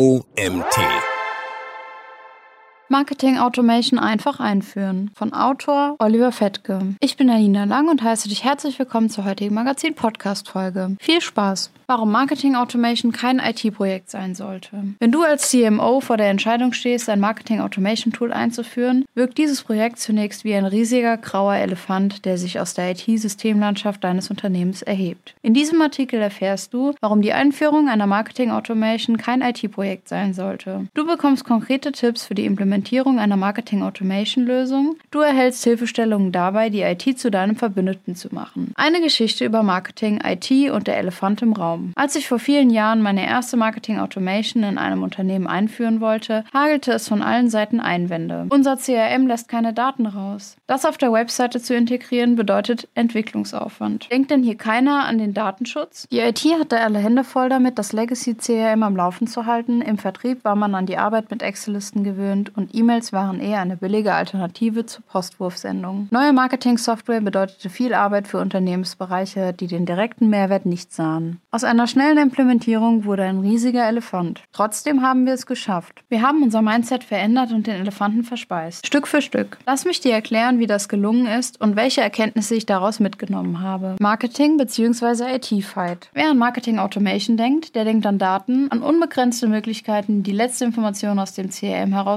OMT. Marketing Automation einfach einführen. Von Autor Oliver Fettke. Ich bin Janina Lang und heiße dich herzlich willkommen zur heutigen Magazin-Podcast-Folge. Viel Spaß! Warum Marketing Automation kein IT-Projekt sein sollte. Wenn du als CMO vor der Entscheidung stehst, ein Marketing Automation Tool einzuführen, wirkt dieses Projekt zunächst wie ein riesiger grauer Elefant, der sich aus der IT-Systemlandschaft deines Unternehmens erhebt. In diesem Artikel erfährst du, warum die Einführung einer Marketing Automation kein IT-Projekt sein sollte. Du bekommst konkrete Tipps für die Implementierung einer Marketing Automation Lösung. Du erhältst Hilfestellungen dabei, die IT zu deinem Verbündeten zu machen. Eine Geschichte über Marketing, IT und der Elefant im Raum. Als ich vor vielen Jahren meine erste Marketing Automation in einem Unternehmen einführen wollte, hagelte es von allen Seiten Einwände. Unser CRM lässt keine Daten raus. Das auf der Webseite zu integrieren bedeutet Entwicklungsaufwand. Denkt denn hier keiner an den Datenschutz? Die IT hatte alle Hände voll damit, das Legacy CRM am Laufen zu halten. Im Vertrieb war man an die Arbeit mit Excel-Listen gewöhnt und E-Mails waren eher eine billige Alternative zur Postwurfsendung. Neue Marketing-Software bedeutete viel Arbeit für Unternehmensbereiche, die den direkten Mehrwert nicht sahen. Aus einer schnellen Implementierung wurde ein riesiger Elefant. Trotzdem haben wir es geschafft. Wir haben unser Mindset verändert und den Elefanten verspeist. Stück für Stück. Lass mich dir erklären, wie das gelungen ist und welche Erkenntnisse ich daraus mitgenommen habe. Marketing bzw. IT-Fight. Wer an Marketing Automation denkt, der denkt an Daten, an unbegrenzte Möglichkeiten, die letzte Information aus dem CRM herauszuholen,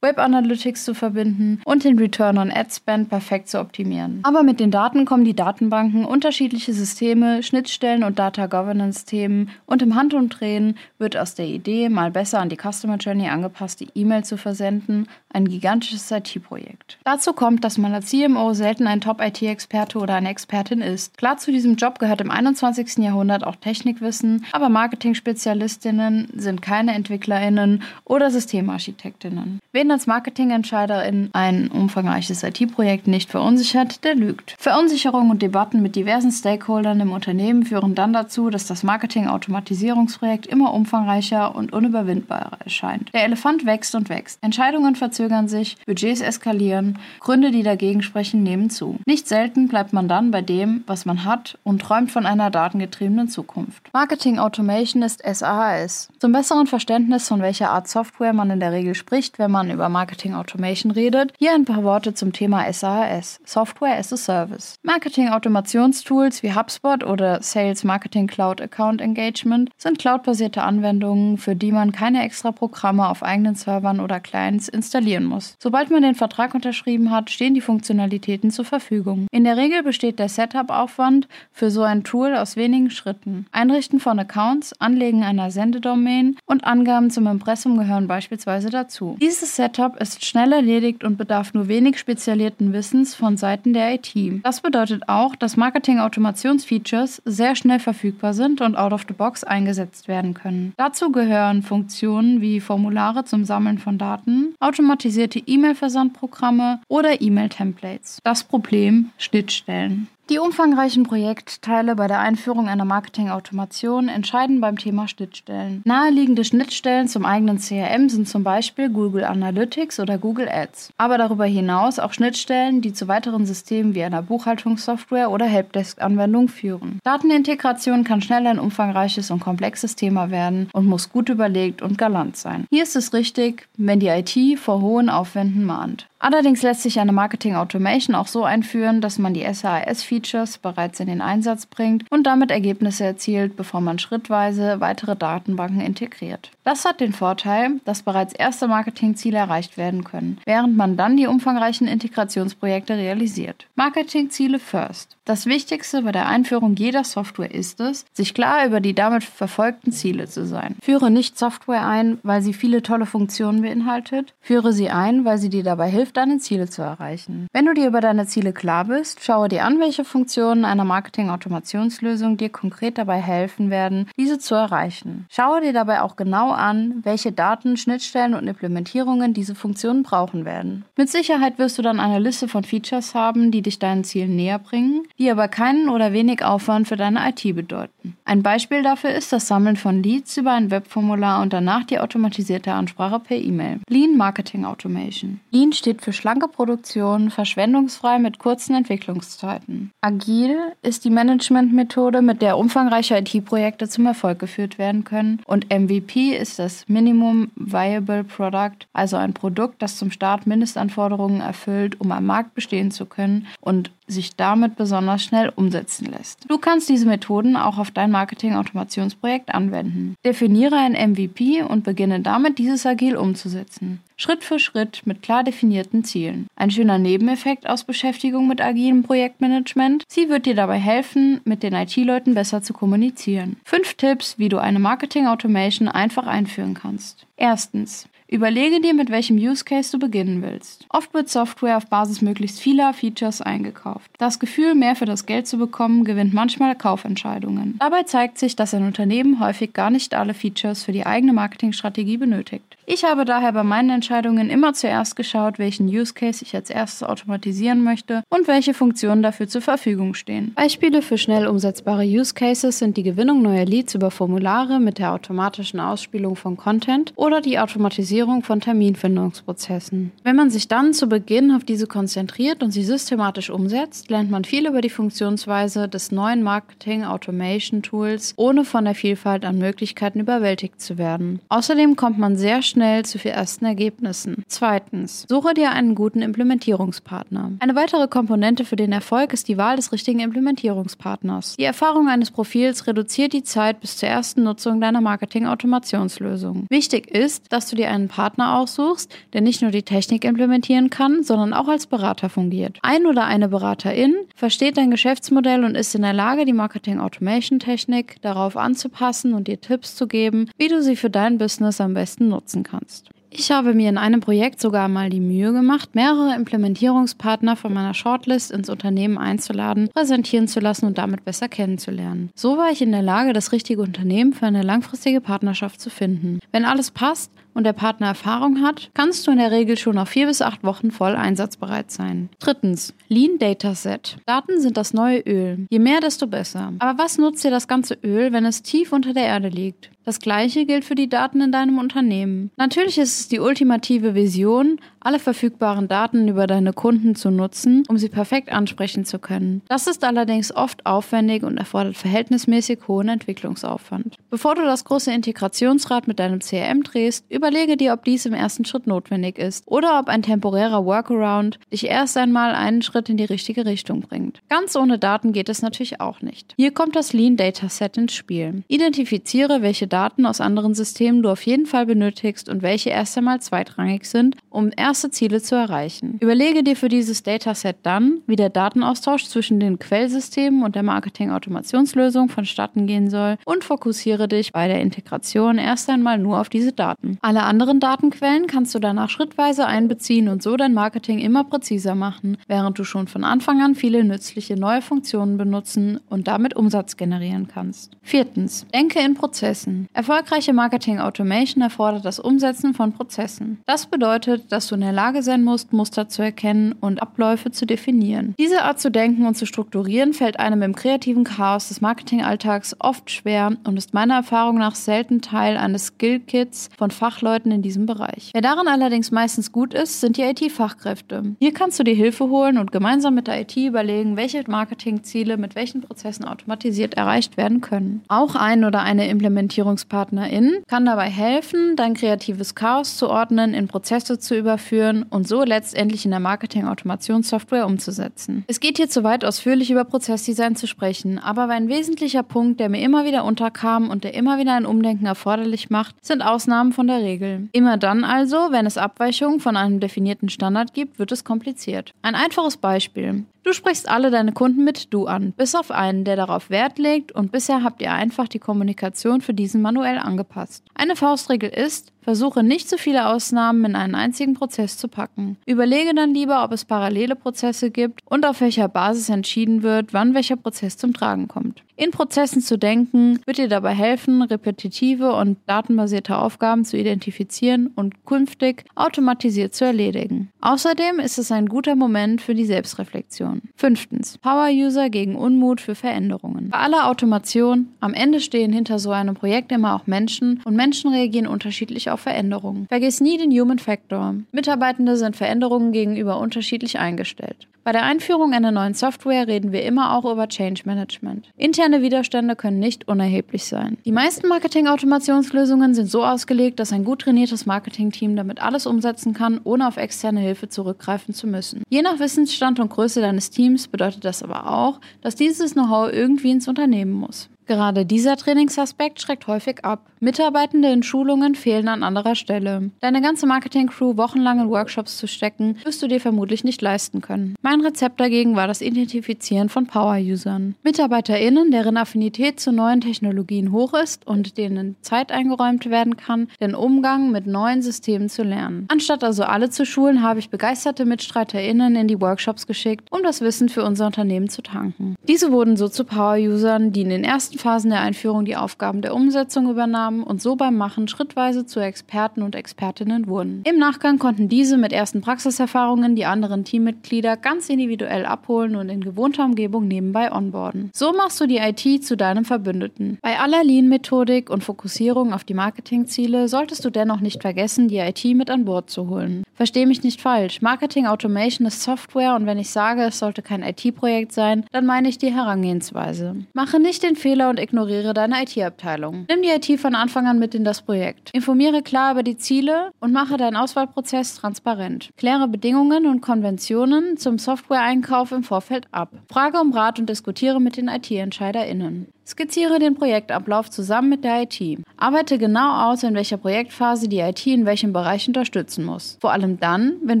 Web Analytics zu verbinden und den Return on Ad Spend perfekt zu optimieren. Aber mit den Daten kommen die Datenbanken, unterschiedliche Systeme, Schnittstellen und Data Governance Governance-Themen und im Handumdrehen wird aus der Idee, mal besser an die Customer Journey angepasste E-Mail zu versenden, ein gigantisches IT-Projekt. Dazu kommt, dass man als CMO selten ein Top-IT-Experte oder eine Expertin ist. Klar, zu diesem Job gehört im 21. Jahrhundert auch Technikwissen, aber Marketing-Spezialistinnen sind keine EntwicklerInnen oder Systemarchitektinnen. Wen als Marketingentscheiderin ein umfangreiches IT-Projekt nicht verunsichert, der lügt. Verunsicherung und Debatten mit diversen Stakeholdern im Unternehmen führen dann dazu, dass das Marketing-Automatisierungsprojekt immer umfangreicher und unüberwindbarer erscheint. Der Elefant wächst und wächst. Entscheidungen verzögern sich, Budgets eskalieren, Gründe, die dagegen sprechen, nehmen zu. Nicht selten bleibt man dann bei dem, was man hat und träumt von einer datengetriebenen Zukunft. Marketing Automation ist SaaS. Zum besseren Verständnis, von welcher Art Software man in der Regel spricht, wenn man über Marketing Automation redet, hier ein paar Worte zum Thema SaaS, Software as a Service. Marketing Automationstools wie HubSpot oder Sales Marketing Cloud Account Engagement sind cloudbasierte Anwendungen, für die man keine extra Programme auf eigenen Servern oder Clients installieren muss. Sobald man den Vertrag unterschrieben hat, stehen die Funktionalitäten zur Verfügung. In der Regel besteht der Setup-Aufwand für so ein Tool aus wenigen Schritten. Einrichten von Accounts, Anlegen einer Sendedomain und Angaben zum Impressum gehören beispielsweise dazu. Dieses Setup ist schnell erledigt und bedarf nur wenig spezialisierten Wissens von Seiten der IT. Das bedeutet auch, dass Marketing-Automationsfeatures sehr schnell verfügbar sind und out of the box eingesetzt werden können. Dazu gehören Funktionen wie Formulare zum Sammeln von Daten, automatisierte E-Mail-Versandprogramme oder E-Mail-Templates. Das Problem Schnittstellen. Die umfangreichen Projektteile bei der Einführung einer Marketing-Automation entscheiden beim Thema Schnittstellen. Naheliegende Schnittstellen zum eigenen CRM sind zum Beispiel Google Analytics oder Google Ads. Aber darüber hinaus auch Schnittstellen, die zu weiteren Systemen wie einer Buchhaltungssoftware oder Helpdesk-Anwendung führen. Datenintegration kann schnell ein umfangreiches und komplexes Thema werden und muss gut überlegt und galant sein. Hier ist es richtig, wenn die IT vor hohen Aufwänden mahnt. Allerdings lässt sich eine Marketing Automation auch so einführen, dass man die SAS-Features bereits in den Einsatz bringt und damit Ergebnisse erzielt, bevor man schrittweise weitere Datenbanken integriert. Das hat den Vorteil, dass bereits erste Marketingziele erreicht werden können, während man dann die umfangreichen Integrationsprojekte realisiert. Marketingziele first. Das Wichtigste bei der Einführung jeder Software ist es, sich klar über die damit verfolgten Ziele zu sein. Führe nicht Software ein, weil sie viele tolle Funktionen beinhaltet. Führe sie ein, weil sie dir dabei hilft, deine Ziele zu erreichen. Wenn du dir über deine Ziele klar bist, schaue dir an, welche Funktionen einer Marketing-Automationslösung dir konkret dabei helfen werden, diese zu erreichen. Schaue dir dabei auch genau an, welche Daten, Schnittstellen und Implementierungen diese Funktionen brauchen werden. Mit Sicherheit wirst du dann eine Liste von Features haben, die dich deinen Zielen näher bringen, die aber keinen oder wenig Aufwand für deine IT bedeuten. Ein Beispiel dafür ist das Sammeln von Leads über ein Webformular und danach die automatisierte Ansprache per E-Mail. Lean Marketing Automation. Lean steht für schlanke Produktion, verschwendungsfrei mit kurzen Entwicklungszeiten. Agil ist die Managementmethode, mit der umfangreiche IT-Projekte zum Erfolg geführt werden können. Und MVP ist das Minimum Viable Product, also ein Produkt, das zum Start Mindestanforderungen erfüllt, um am Markt bestehen zu können und sich damit besonders schnell umsetzen lässt. Du kannst diese Methoden auch auf dein Marketing-Automationsprojekt anwenden. Definiere ein MVP und beginne damit, dieses agil umzusetzen. Schritt für Schritt mit klar definierten Zielen. Ein schöner Nebeneffekt aus Beschäftigung mit agilem Projektmanagement. Sie wird dir dabei helfen, mit den IT-Leuten besser zu kommunizieren. Fünf Tipps, wie du eine Marketing-Automation einfach einführen kannst. Erstens. Überlege dir, mit welchem Use Case du beginnen willst. Oft wird Software auf Basis möglichst vieler Features eingekauft. Das Gefühl, mehr für das Geld zu bekommen, gewinnt manchmal Kaufentscheidungen. Dabei zeigt sich, dass ein Unternehmen häufig gar nicht alle Features für die eigene Marketingstrategie benötigt. Ich habe daher bei meinen Entscheidungen immer zuerst geschaut, welchen Use Case ich als erstes automatisieren möchte und welche Funktionen dafür zur Verfügung stehen. Beispiele für schnell umsetzbare Use Cases sind die Gewinnung neuer Leads über Formulare mit der automatischen Ausspielung von Content oder die Automatisierung von Terminfindungsprozessen. Wenn man sich dann zu Beginn auf diese konzentriert und sie systematisch umsetzt, lernt man viel über die Funktionsweise des neuen Marketing Automation Tools, ohne von der Vielfalt an Möglichkeiten überwältigt zu werden. Außerdem kommt man sehr schnell schnell zu ersten Ergebnissen. Zweitens, suche dir einen guten Implementierungspartner. Eine weitere Komponente für den Erfolg ist die Wahl des richtigen Implementierungspartners. Die Erfahrung eines Profils reduziert die Zeit bis zur ersten Nutzung deiner Marketing-Automationslösung. Wichtig ist, dass du dir einen Partner aussuchst, der nicht nur die Technik implementieren kann, sondern auch als Berater fungiert. Ein oder eine Beraterin versteht dein Geschäftsmodell und ist in der Lage, die Marketing-Automation-Technik darauf anzupassen und dir Tipps zu geben, wie du sie für dein Business am besten nutzen kannst. Ich habe mir in einem Projekt sogar mal die Mühe gemacht, mehrere Implementierungspartner von meiner Shortlist ins Unternehmen einzuladen, präsentieren zu lassen und damit besser kennenzulernen. So war ich in der Lage, das richtige Unternehmen für eine langfristige Partnerschaft zu finden. Wenn alles passt, und der Partner Erfahrung hat, kannst du in der Regel schon nach vier bis acht Wochen voll einsatzbereit sein. Drittens, Lean Dataset. Daten sind das neue Öl. Je mehr, desto besser. Aber was nutzt dir das ganze Öl, wenn es tief unter der Erde liegt? Das gleiche gilt für die Daten in deinem Unternehmen. Natürlich ist es die ultimative Vision, alle verfügbaren Daten über deine Kunden zu nutzen, um sie perfekt ansprechen zu können. Das ist allerdings oft aufwendig und erfordert verhältnismäßig hohen Entwicklungsaufwand. Bevor du das große Integrationsrad mit deinem CRM drehst, überlege dir, ob dies im ersten Schritt notwendig ist oder ob ein temporärer Workaround dich erst einmal einen Schritt in die richtige Richtung bringt. Ganz ohne Daten geht es natürlich auch nicht. Hier kommt das Lean Dataset ins Spiel. Identifiziere, welche Daten aus anderen Systemen du auf jeden Fall benötigst und welche erst einmal zweitrangig sind, um erst erste Ziele zu erreichen. Überlege dir für dieses Dataset dann, wie der Datenaustausch zwischen den Quellsystemen und der Marketing-Automationslösung vonstatten gehen soll und fokussiere dich bei der Integration erst einmal nur auf diese Daten. Alle anderen Datenquellen kannst du danach schrittweise einbeziehen und so dein Marketing immer präziser machen, während du schon von Anfang an viele nützliche neue Funktionen benutzen und damit Umsatz generieren kannst. Viertens, denke in Prozessen. Erfolgreiche Marketing Automation erfordert das Umsetzen von Prozessen. Das bedeutet, dass du in der Lage sein musst, Muster zu erkennen und Abläufe zu definieren. Diese Art zu denken und zu strukturieren fällt einem im kreativen Chaos des Marketingalltags oft schwer und ist meiner Erfahrung nach selten Teil eines Skillkits von Fachleuten in diesem Bereich. Wer daran allerdings meistens gut ist, sind die IT-Fachkräfte. Hier kannst du dir Hilfe holen und gemeinsam mit der IT überlegen, welche Marketingziele mit welchen Prozessen automatisiert erreicht werden können. Auch ein oder eine Implementierungspartnerin kann dabei helfen, dein kreatives Chaos zu ordnen, in Prozesse zu überführen durchzuführen und so letztendlich in der Marketing-Automationssoftware umzusetzen. Es geht hier zu weit ausführlich über Prozessdesign zu sprechen, aber ein wesentlicher Punkt, der mir immer wieder unterkam und der immer wieder ein Umdenken erforderlich macht, sind Ausnahmen von der Regel. Immer dann also, wenn es Abweichungen von einem definierten Standard gibt, wird es kompliziert. Ein einfaches Beispiel. Du sprichst alle deine Kunden mit Du an, bis auf einen, der darauf Wert legt und bisher habt ihr einfach die Kommunikation für diesen manuell angepasst. Eine Faustregel ist, versuche nicht zu viele Ausnahmen in einen einzigen Prozess zu packen. Überlege dann lieber, ob es parallele Prozesse gibt und auf welcher Basis entschieden wird, wann welcher Prozess zum Tragen kommt. In Prozessen zu denken wird dir dabei helfen, repetitive und datenbasierte Aufgaben zu identifizieren und künftig automatisiert zu erledigen. Außerdem ist es ein guter Moment für die Selbstreflexion. Fünftens. Power-User gegen Unmut für Veränderungen. Bei aller Automation, am Ende stehen hinter so einem Projekt immer auch Menschen und Menschen reagieren unterschiedlich auf Veränderungen. Vergiss nie den Human Factor. Mitarbeitende sind Veränderungen gegenüber unterschiedlich eingestellt. Bei der Einführung einer neuen Software reden wir immer auch über Change Management. Interne Widerstände können nicht unerheblich sein. Die meisten Marketing-Automationslösungen sind so ausgelegt, dass ein gut trainiertes Marketing-Team damit alles umsetzen kann, ohne auf externe Hilfe zurückgreifen zu müssen. Je nach Wissensstand und Größe deines Teams bedeutet das aber auch, dass dieses Know-how irgendwie ins Unternehmen muss. Gerade dieser Trainingsaspekt schreckt häufig ab. Mitarbeitende in Schulungen fehlen an anderer Stelle. Deine ganze Marketing-Crew wochenlang in Workshops zu stecken, wirst du dir vermutlich nicht leisten können. Mein Rezept dagegen war das Identifizieren von Power-Usern. MitarbeiterInnen, deren Affinität zu neuen Technologien hoch ist und denen Zeit eingeräumt werden kann, den Umgang mit neuen Systemen zu lernen. Anstatt also alle zu schulen, habe ich begeisterte MitstreiterInnen in die Workshops geschickt, um das Wissen für unser Unternehmen zu tanken. Diese wurden so zu Power-Usern, die in den ersten ersten Phasen der Einführung die Aufgaben der Umsetzung übernahmen und so beim Machen schrittweise zu Experten und Expertinnen wurden. Im Nachgang konnten diese mit ersten Praxiserfahrungen die anderen Teammitglieder ganz individuell abholen und in gewohnter Umgebung nebenbei onboarden. So machst du die IT zu deinem Verbündeten. Bei aller Lean-Methodik und Fokussierung auf die Marketingziele solltest du dennoch nicht vergessen, die IT mit an Bord zu holen. Verstehe mich nicht falsch. Marketing Automation ist Software und wenn ich sage, es sollte kein IT-Projekt sein, dann meine ich die Herangehensweise. Mache nicht den Fehler, und ignoriere deine IT-Abteilung. Nimm die IT von Anfang an mit in das Projekt. Informiere klar über die Ziele und mache deinen Auswahlprozess transparent. Kläre Bedingungen und Konventionen zum Software-Einkauf im Vorfeld ab. Frage um Rat und diskutiere mit den IT-EntscheiderInnen. Skizziere den Projektablauf zusammen mit der IT. Arbeite genau aus, in welcher Projektphase die IT in welchem Bereich unterstützen muss. Vor allem dann, wenn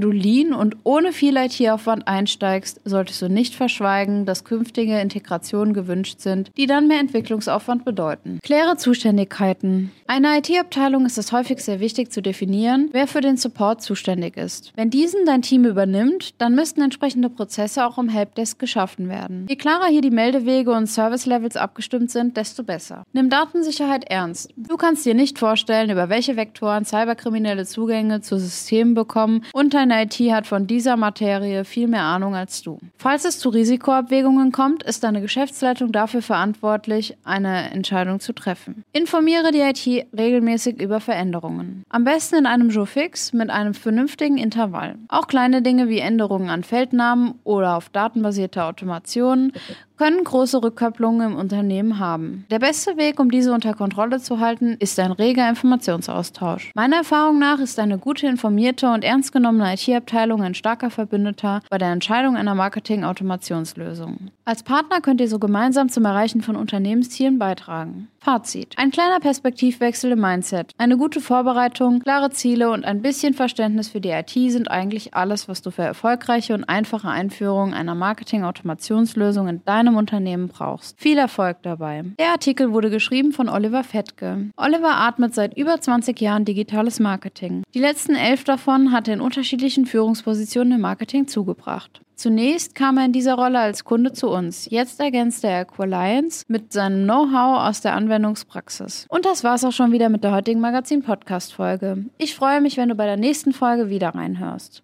du lean und ohne viel IT-Aufwand einsteigst, solltest du nicht verschweigen, dass künftige Integrationen gewünscht sind, die dann mehr Entwicklungsaufwand bedeuten. Kläre Zuständigkeiten. Eine IT-Abteilung ist es häufig sehr wichtig zu definieren, wer für den Support zuständig ist. Wenn diesen dein Team übernimmt, dann müssten entsprechende Prozesse auch im Helpdesk geschaffen werden. Je klarer hier die Meldewege und Service-Levels abgestimmt abgestimmt sind, desto besser. Nimm Datensicherheit ernst. Du kannst dir nicht vorstellen, über welche Vektoren Cyberkriminelle Zugänge zu Systemen bekommen und deine IT hat von dieser Materie viel mehr Ahnung als du. Falls es zu Risikoabwägungen kommt, ist deine Geschäftsleitung dafür verantwortlich, eine Entscheidung zu treffen. Informiere die IT regelmäßig über Veränderungen. Am besten in einem Jour fix mit einem vernünftigen Intervall. Auch kleine Dinge wie Änderungen an Feldnamen oder auf datenbasierte Automationen können große Rückkopplungen im Unternehmen haben. Der beste Weg, um diese unter Kontrolle zu halten, ist ein reger Informationsaustausch. Meiner Erfahrung nach ist eine gute informierte und ernst genommene IT-Abteilung ein starker Verbündeter bei der Entscheidung einer Marketing-Automationslösung. Als Partner könnt ihr so gemeinsam zum Erreichen von Unternehmenszielen beitragen. Fazit. Ein kleiner Perspektivwechsel im Mindset, eine gute Vorbereitung, klare Ziele und ein bisschen Verständnis für die IT sind eigentlich alles, was du für erfolgreiche und einfache Einführung einer Marketing-Automationslösung in deinem Unternehmen brauchst. Viel Erfolg dabei. Der Artikel wurde geschrieben von Oliver Fettke. Oliver atmet seit über 20 Jahren digitales Marketing. Die letzten elf davon hat er in unterschiedlichen Führungspositionen im Marketing zugebracht. Zunächst kam er in dieser Rolle als Kunde zu uns. Jetzt ergänzt er Aqualiance mit seinem Know-how aus der Anwendungspraxis. Und das war's auch schon wieder mit der heutigen Magazin-Podcast-Folge. Ich freue mich, wenn du bei der nächsten Folge wieder reinhörst.